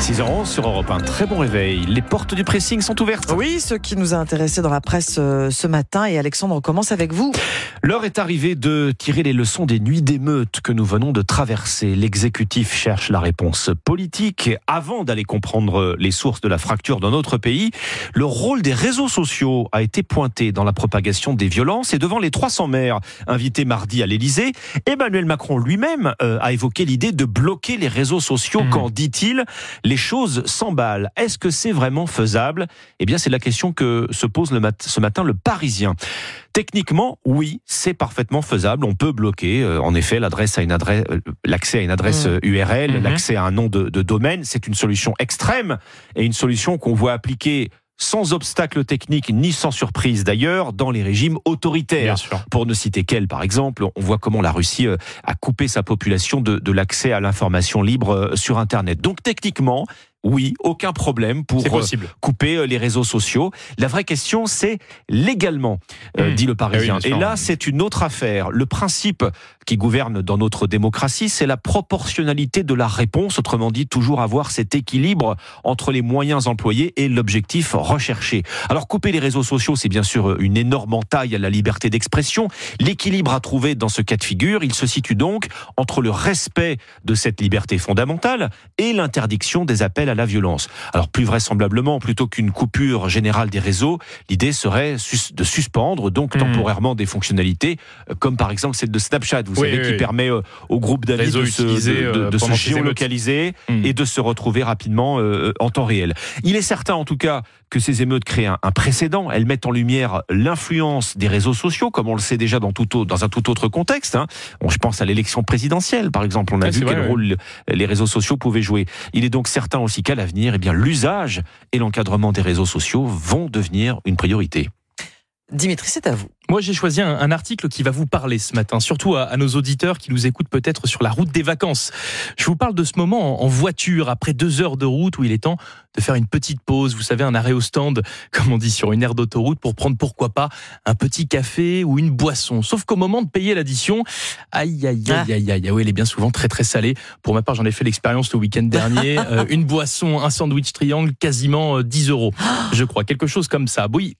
6h11 sur Europe 1. Très bon réveil. Les portes du pressing sont ouvertes. Oui, ce qui nous a intéressé dans la presse euh, ce matin. Et Alexandre, on commence avec vous. L'heure est arrivée de tirer les leçons des nuits d'émeutes que nous venons de traverser. L'exécutif cherche la réponse politique. Avant d'aller comprendre les sources de la fracture dans notre pays, le rôle des réseaux sociaux a été pointé dans la propagation des violences. Et devant les 300 maires invités mardi à l'Élysée, Emmanuel Macron lui-même euh, a évoqué l'idée de bloquer les réseaux sociaux Mmh. quand, dit-il, les choses s'emballent. Est-ce que c'est vraiment faisable? Eh bien, c'est la question que se pose le mat- ce matin le Parisien. Techniquement, oui, c'est parfaitement faisable. On peut bloquer, euh, en effet, l'adresse à une adresse, euh, l'accès à une adresse Mm. euh, URL, Mhm. l'accès à un nom de, de domaine. C'est une solution extrême et une solution qu'on voit appliquer sans obstacle technique ni sans surprise d'ailleurs dans les régimes autoritaires. Pour ne citer qu'elle, par exemple, on voit comment la Russie euh, a coupé sa population de, de l'accès à l'information libre euh, sur Internet. Donc techniquement, oui, aucun problème pour euh, possible. couper euh, les réseaux sociaux. La vraie question, c'est légalement, euh, Mmh. dit le Ah Parisien. oui. Et là, c'est une autre affaire. Le principe qui gouverne dans notre démocratie, c'est la proportionnalité de la réponse. Autrement dit, toujours avoir cet équilibre entre les moyens employés et l'objectif recherché. Alors, couper les réseaux sociaux, c'est bien sûr une énorme entaille à la liberté d'expression. L'équilibre à trouver dans ce cas de figure, il se situe donc entre le respect de cette liberté fondamentale et l'interdiction des appels à la violence. Alors plus vraisemblablement, plutôt qu'une coupure générale des réseaux, l'idée serait de suspendre donc Mhm. temporairement des fonctionnalités, euh, comme par exemple celle de Snapchat, vous Oui, savez, oui, qui oui. permet euh, au groupe d'amis de se, de- de- euh, de se géolocaliser Mm. et de se retrouver rapidement euh, en temps réel. Il est certain en tout cas que ces émeutes créent un, un précédent. Elles mettent en lumière l'influence des réseaux sociaux, comme on le sait déjà dans, tout, au- dans un tout autre contexte. hein. Bon, je pense à l'élection présidentielle, par exemple. On a Ouais, vu quel vrai, rôle les réseaux sociaux pouvaient jouer. Il est donc certain aussi qu'à l'avenir, eh l'usage et l'encadrement des réseaux sociaux vont devenir une priorité. Dimitri, c'est à vous. Moi, j'ai choisi un, un article qui va vous parler ce matin, surtout à, à nos auditeurs qui nous écoutent peut-être sur la route des vacances. Je vous parle de ce moment en, en voiture, après deux heures de route, où il est temps de faire une petite pause. Vous savez, un arrêt au stand, comme on dit sur une aire d'autoroute, pour prendre pourquoi pas un petit café ou une boisson. Sauf qu'au moment de payer l'addition, aïe, aïe, aïe, aïe, aïe, oui, elle est bien souvent très, très salée. Pour ma part, j'en ai fait l'expérience le week-end dernier. Euh, une boisson, un sandwich triangle, quasiment euh, 10 euros. Je crois, quelque chose comme ça. Oui,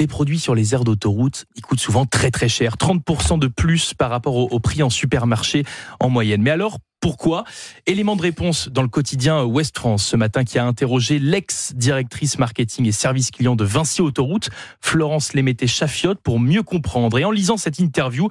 les produits sur les aires d'autoroute, ils coûtent souvent très très cher, 30% de plus par rapport au, au prix en supermarché en moyenne. Mais alors, pourquoi Élément de réponse dans le quotidien Ouest France ce matin qui a interrogé l'ex-directrice marketing et service client de Vinci Autoroute, Florence Lémété-Chafiotte, pour mieux comprendre. Et en lisant cette interview,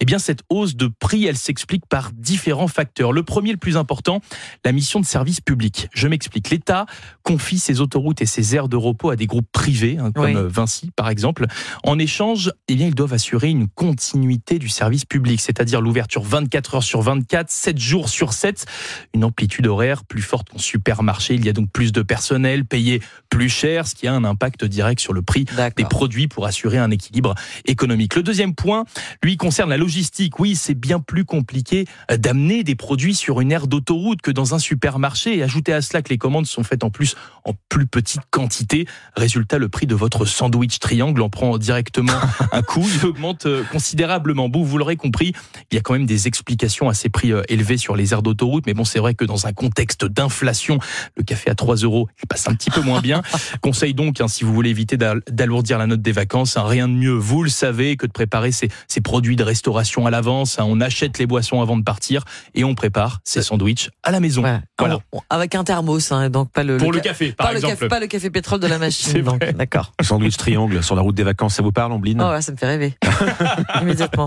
eh bien, cette hausse de prix, elle s'explique par différents facteurs. Le premier, le plus important, la mission de service public. Je m'explique. L'État confie ses autoroutes et ses aires de repos à des groupes privés, hein, comme Oui. Vinci par exemple. En échange, eh bien, ils doivent assurer une continuité du service public, c'est-à-dire l'ouverture 24 heures sur 24, 7 jours sur 7, une amplitude horaire plus forte qu'en supermarché. Il y a donc plus de personnel, payé plus cher, ce qui a un impact direct sur le prix des produits pour assurer un équilibre économique. Le deuxième point, lui, concerne la logistique. Oui, c'est bien plus compliqué euh, d'amener des produits sur une aire d'autoroute que dans un supermarché. Et ajouter à cela que les commandes sont faites en plus en plus petite quantité. Résultat, le prix de votre sandwich triangle en prend directement un coup. Il augmente euh, considérablement. Bon, vous l'aurez compris, il y a quand même des explications à ces prix euh, élevés sur les aires d'autoroute. Mais bon, c'est vrai que dans un contexte d'inflation, le café à 3 euros, il passe un petit peu moins bien. Conseil donc, hein, si vous voulez éviter d'al- d'alourdir la note des vacances, hein, rien de mieux, vous le savez, que de préparer ces, ces produits de restauration à l'avance. hein. on achète les boissons avant de partir et on prépare ces sandwichs à la maison. Ouais. Voilà. Avec un thermos, hein, donc pas le, Pour le, ca- café, par pas, le exemple. café, pas le café pétrole de la machine. D'accord. Sandwich triangle sur la route des vacances, ça vous parle, Ambline? Oh, ouais, ça me fait rêver. Immédiatement.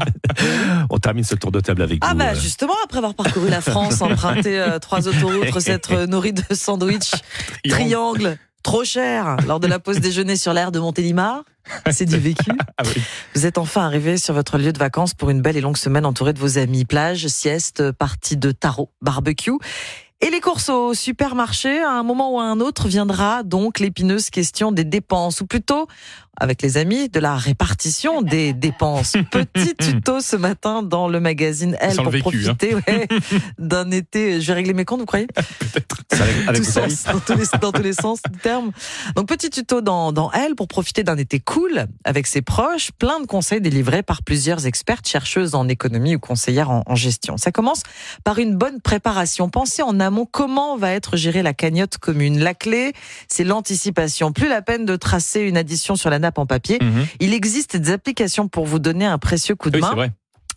On termine ce tour de table avec Ah vous. bah euh, justement, après avoir parcouru la France, emprunté euh, trois autoroutes, s'être nourri de sandwich triangle, trop cher, lors de la pause déjeuner sur l'aire de Montélimar. C'est du vécu. Ah oui. Vous êtes enfin arrivé sur votre lieu de vacances pour une belle et longue semaine entourée de vos amis. Plage, sieste, partie de tarot, barbecue. Et les courses au supermarché, à un moment ou à un autre, viendra donc l'épineuse question des dépenses, ou plutôt, avec les amis de la répartition des dépenses. Petit tuto ce matin dans le magazine Elle Sans pour vécu, hein. profiter ouais, d'un été. Je vais régler mes comptes, vous croyez? C'est avec, avec amis. dans, tous les, dans tous les sens du terme. Donc petit tuto dans, dans Elle pour profiter d'un été cool avec ses proches. Plein de conseils délivrés par plusieurs expertes, chercheuses en économie ou conseillères en, en gestion. Ça commence par une bonne préparation. Pensez en amont comment va être gérée la cagnotte commune. La clé, c'est l'anticipation. Plus la peine de tracer une addition sur la nappe en papier. Mhm. Il existe des applications pour vous donner un précieux coup de Oui, main.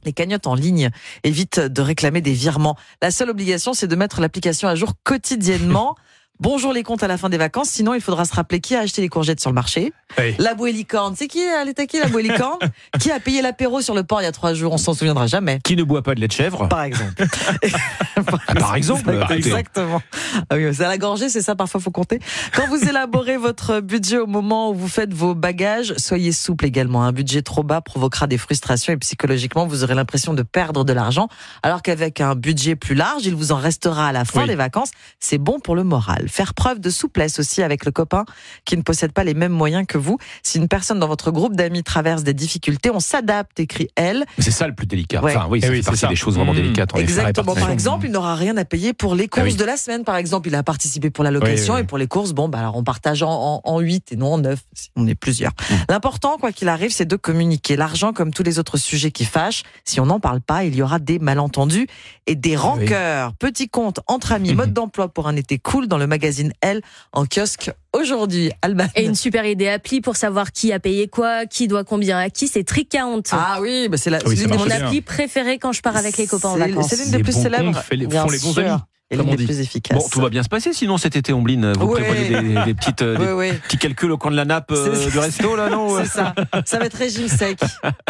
Les cagnottes en ligne évitent de réclamer des virements. La seule obligation, c'est de mettre l'application à jour quotidiennement. Bonjour les comptes à la fin des vacances, sinon il faudra se rappeler qui a acheté les courgettes sur le marché. Oui. La bouée licorne, c'est qui Elle était qui la bouée licorne Qui a payé l'apéro sur le port il y a trois jours On s'en souviendra jamais. Qui ne boit pas de lait de chèvre Par exemple. Par exemple, écoutez. Exactement. Ah oui, c'est à la gorgée, c'est ça, parfois faut compter. Quand vous élaborez votre budget au moment où vous faites vos bagages, soyez souple également. Un budget trop bas provoquera des frustrations et psychologiquement, vous aurez l'impression de perdre de l'argent. Alors qu'avec un budget plus large, il vous en restera à la fin Oui. des vacances. C'est bon pour le moral. Faire preuve de souplesse aussi avec le copain qui ne possède pas les mêmes moyens que vous. Si une personne dans votre groupe d'amis traverse des difficultés, on s'adapte, écrit elle. C'est ça le plus délicat. Ouais. Enfin, oui, Eh oui, c'est partie ça. des choses vraiment Mmh. délicates. en. Exactement. Par exemple, il n'aura rien à payer pour les courses Ah oui. de la semaine, par exemple. Il a participé pour la location Oui, oui, et pour les courses, bon, bah, alors on partage en, en, en 8 et non en 9, si on est plusieurs. Mmh. L'important, quoi qu'il arrive, c'est de communiquer. L'argent, comme tous les autres sujets qui fâchent, si on n'en parle pas, il y aura des malentendus et des rancœurs. Petit compte entre amis, Mmh. mode d'emploi pour un été cool dans le magazine Elle en kiosque aujourd'hui. Alban. Et une super idée appli pour savoir qui a payé quoi, qui doit combien à qui, c'est Tricount. Ah oui, bah c'est la, Oui, Mon bien. appli préférée quand je pars avec les copains en C'est- vacances. C'est l'une des Les plus bons célèbres. font les bons sûr, amis, Et comme l'une on des dit. plus efficaces. Bon, tout va bien se passer sinon cet été, Ombline. Vous Ouais. prévoyez des, des petites, euh, des Oui, oui. petits calculs au coin de la nappe euh, du resto, là, non C'est ça. Ça va être régime sec.